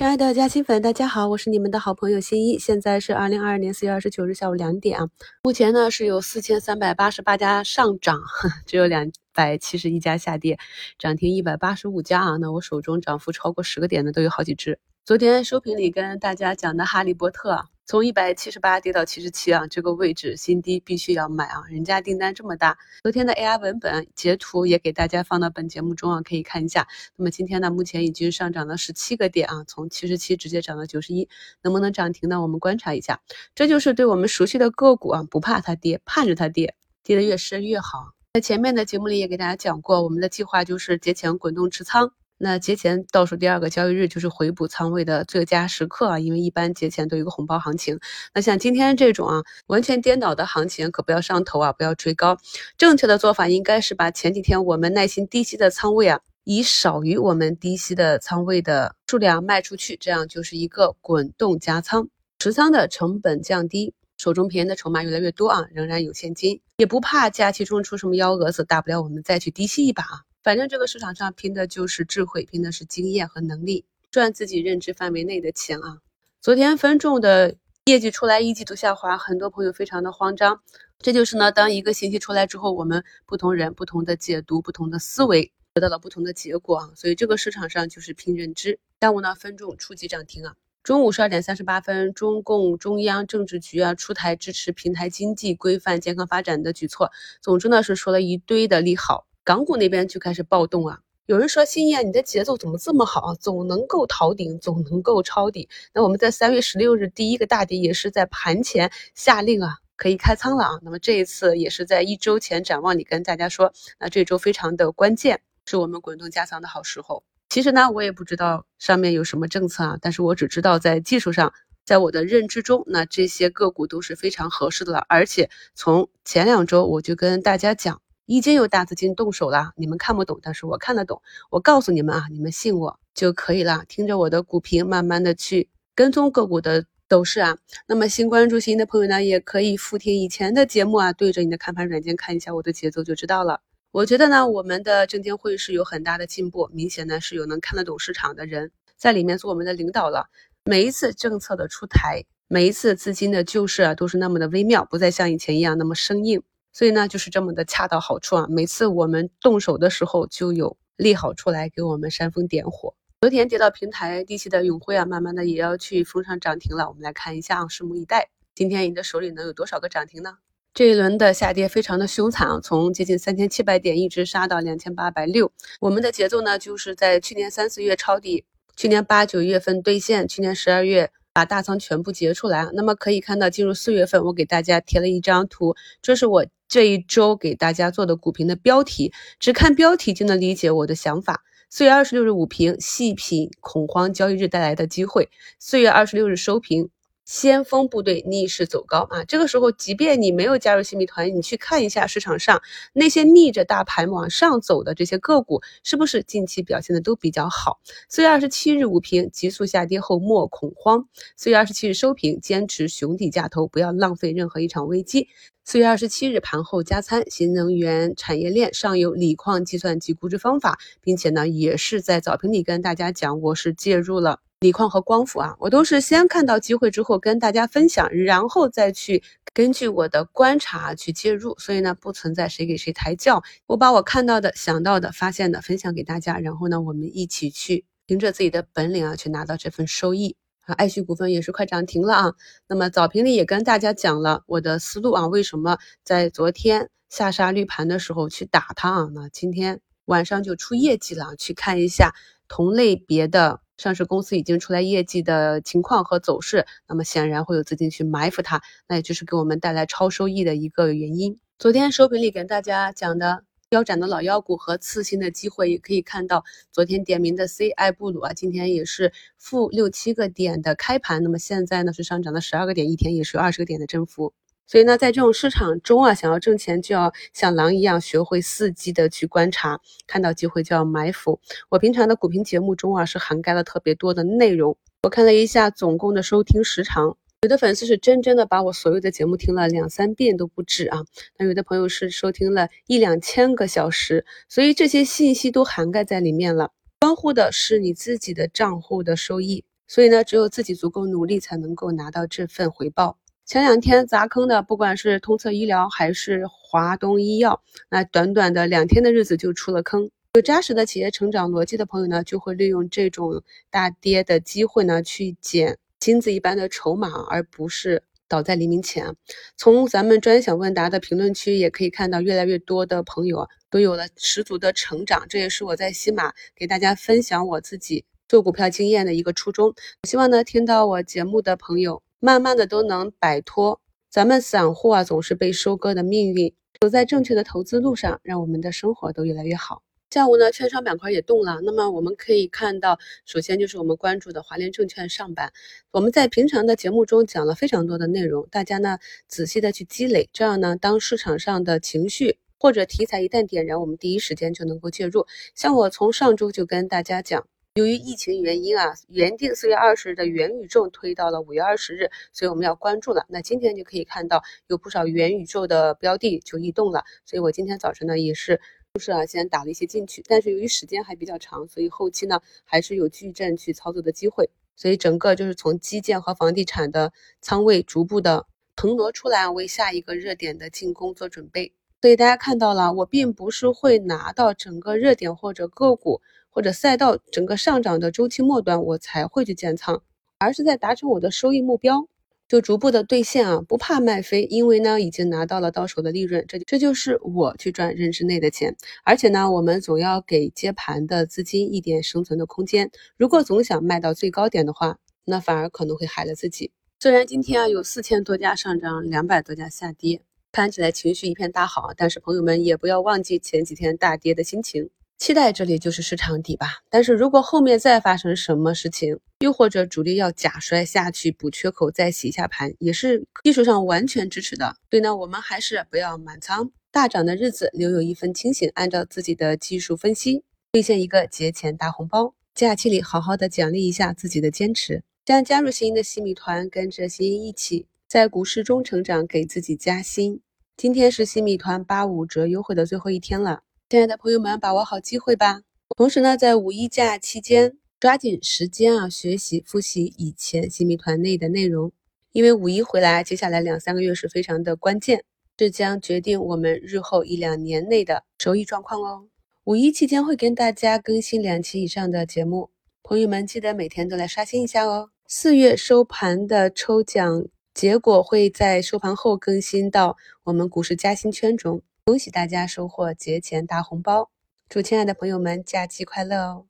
亲爱的嘉兴粉，大家好，我是你们的好朋友新一。现在是二零二二年四月二十九日下午两点啊。目前呢是有四千三百八十八家上涨，只有两百七十一家下跌，涨停一百八十五家啊。那我手中涨幅超过十个点的都有好几只。昨天收评里跟大家讲的哈利波特。从一百七十八跌到七十七啊，这个位置新低必须要买啊！人家订单这么大，昨天的 AI 文本截图也给大家放到本节目中啊，可以看一下。那么今天呢，目前已经上涨了十七个点啊，从七十七直接涨到九十一，能不能涨停呢？我们观察一下。这就是对我们熟悉的个股啊，不怕它跌，盼着它跌，跌得越深越好。在前面的节目里也给大家讲过，我们的计划就是节前滚动持仓。那节前倒数第二个交易日就是回补仓位的最佳时刻啊，因为一般节前都有个红包行情。那像今天这种啊，完全颠倒的行情，可不要上头啊，不要追高。正确的做法应该是把前几天我们耐心低吸的仓位啊，以少于我们低吸的仓位的数量卖出去，这样就是一个滚动加仓，持仓的成本降低，手中便宜的筹码越来越多啊，仍然有现金，也不怕假期中出什么幺蛾子，大不了我们再去低吸一把啊。反正这个市场上拼的就是智慧，拼的是经验和能力，赚自己认知范围内的钱啊！昨天分众的业绩出来，一季度下滑，很多朋友非常的慌张。这就是呢，当一个信息出来之后，我们不同人不同的解读，不同的思维，得到了不同的结果啊！所以这个市场上就是拼认知。下午呢，分众初级涨停啊！中午十二点三十八分，中共中央政治局啊出台支持平台经济、规范健康发展的举措，总之呢是说了一堆的利好。港股那边就开始暴动啊！有人说：“新叶，你的节奏怎么这么好啊？总能够逃顶，总能够抄底。”那我们在三月十六日第一个大跌也是在盘前下令啊，可以开仓了啊。那么这一次也是在一周前展望里跟大家说，那这周非常的关键，是我们滚动加仓的好时候。其实呢，我也不知道上面有什么政策啊，但是我只知道在技术上，在我的认知中，那这些个股都是非常合适的了。而且从前两周我就跟大家讲。已经有大资金动手了，你们看不懂，但是我看得懂。我告诉你们啊，你们信我就可以了。听着我的股评，慢慢的去跟踪个股的走势啊。那么新关注新的朋友呢，也可以复听以前的节目啊，对着你的看盘软件看一下我的节奏就知道了。我觉得呢，我们的证监会是有很大的进步，明显呢是有能看得懂市场的人在里面做我们的领导了。每一次政策的出台，每一次资金的救市啊，都是那么的微妙，不再像以前一样那么生硬。所以呢，就是这么的恰到好处啊！每次我们动手的时候，就有利好出来给我们煽风点火。昨天跌到平台低吸的永辉啊，慢慢的也要去封上涨停了。我们来看一下啊，拭目以待。今天你的手里能有多少个涨停呢？这一轮的下跌非常的凶残啊，从接近三千七百点一直杀到两千八百六。我们的节奏呢，就是在去年三四月抄底，去年八九月份兑现，去年十二月。把大仓全部结出来，那么可以看到，进入四月份，我给大家贴了一张图，这是我这一周给大家做的股评的标题，只看标题就能理解我的想法。四月二十六日午评，细品恐慌交易日带来的机会。四月二十六日收评。先锋部队逆势走高啊！这个时候，即便你没有加入新米团，你去看一下市场上那些逆着大盘往上走的这些个股，是不是近期表现的都比较好？四月二十七日午评，急速下跌后莫恐慌。四月二十七日收评，坚持熊底价投，不要浪费任何一场危机。四月二十七日盘后加餐，新能源产业链上有锂矿计算机估值方法，并且呢，也是在早评里跟大家讲，我是介入了。锂矿和光伏啊，我都是先看到机会之后跟大家分享，然后再去根据我的观察去介入，所以呢不存在谁给谁抬轿，我把我看到的、想到的、发现的分享给大家，然后呢我们一起去凭着自己的本领啊去拿到这份收益啊。爱旭股份也是快涨停了啊，那么早评里也跟大家讲了我的思路啊，为什么在昨天下杀绿盘的时候去打它啊？那今天晚上就出业绩了，去看一下同类别的。上市公司已经出来业绩的情况和走势，那么显然会有资金去埋伏它，那也就是给我们带来超收益的一个原因。昨天收评里跟大家讲的腰斩的老妖股和次新的机会，也可以看到昨天点名的 C I 布鲁啊，今天也是负六七个点的开盘，那么现在呢是上涨了十二个点，一天也是有二十个点的增幅。所以呢，在这种市场中啊，想要挣钱，就要像狼一样学会伺机的去观察，看到机会就要埋伏。我平常的股评节目中啊，是涵盖了特别多的内容。我看了一下总共的收听时长，有的粉丝是真真的把我所有的节目听了两三遍都不止啊。那有的朋友是收听了一两千个小时，所以这些信息都涵盖在里面了。关乎的是你自己的账户的收益。所以呢，只有自己足够努力，才能够拿到这份回报。前两天砸坑的，不管是通策医疗还是华东医药，那短短的两天的日子就出了坑。有扎实的企业成长逻辑的朋友呢，就会利用这种大跌的机会呢，去捡金子一般的筹码，而不是倒在黎明前。从咱们专享问答的评论区也可以看到，越来越多的朋友都有了十足的成长。这也是我在西马给大家分享我自己做股票经验的一个初衷。希望呢，听到我节目的朋友，慢慢的都能摆脱咱们散户啊总是被收割的命运，走在正确的投资路上，让我们的生活都越来越好。下午呢，券商板块也动了。那么我们可以看到，首先就是我们关注的华联证券上板。我们在平常的节目中讲了非常多的内容，大家呢仔细的去积累，这样呢，当市场上的情绪或者题材一旦点燃，我们第一时间就能够介入。像我从上周就跟大家讲，由于疫情原因啊，原定四月二十日的元宇宙推到了五月二十日，所以我们要关注了。那今天就可以看到有不少元宇宙的标的就异动了，所以我今天早晨呢也是。就是啊，先打了一些进去，但是由于时间还比较长，所以后期呢还是有矩阵去操作的机会。所以整个就是从基建和房地产的仓位逐步的腾挪出来，为下一个热点的进攻做准备。所以大家看到了，我并不是会拿到整个热点或者个股或者赛道整个上涨的周期末端我才会去建仓，而是在达成我的收益目标。就逐步的兑现啊，不怕卖飞，因为呢已经拿到了到手的利润，这这就是我去赚认知内的钱。而且呢，我们总要给接盘的资金一点生存的空间。如果总想卖到最高点的话，那反而可能会害了自己。虽然今天啊有四千多家上涨，两百多家下跌，看起来情绪一片大好，但是朋友们也不要忘记前几天大跌的心情。期待这里就是市场底吧，但是如果后面再发生什么事情，又或者主力要假摔下去补缺口再洗一下盘，也是技术上完全支持的。所以呢，我们还是不要满仓，大涨的日子留有一份清醒，按照自己的技术分析兑现一个节前大红包，假期里好好的奖励一下自己的坚持。将加入新一的新米团，跟着新一起在股市中成长，给自己加薪。今天是新米团八五折优惠的最后一天了。亲爱的朋友们，把握好机会吧！同时呢，在五一假期间，抓紧时间啊，学习复习以前新米团内的内容，因为五一回来，接下来两三个月是非常的关键，这将决定我们日后一两年内的收益状况哦。五一期间会跟大家更新两期以上的节目，朋友们记得每天都来刷新一下哦。四月收盘的抽奖结果会在收盘后更新到我们股市加薪圈中。恭喜大家收获节前大红包！祝亲爱的朋友们假期快乐哦！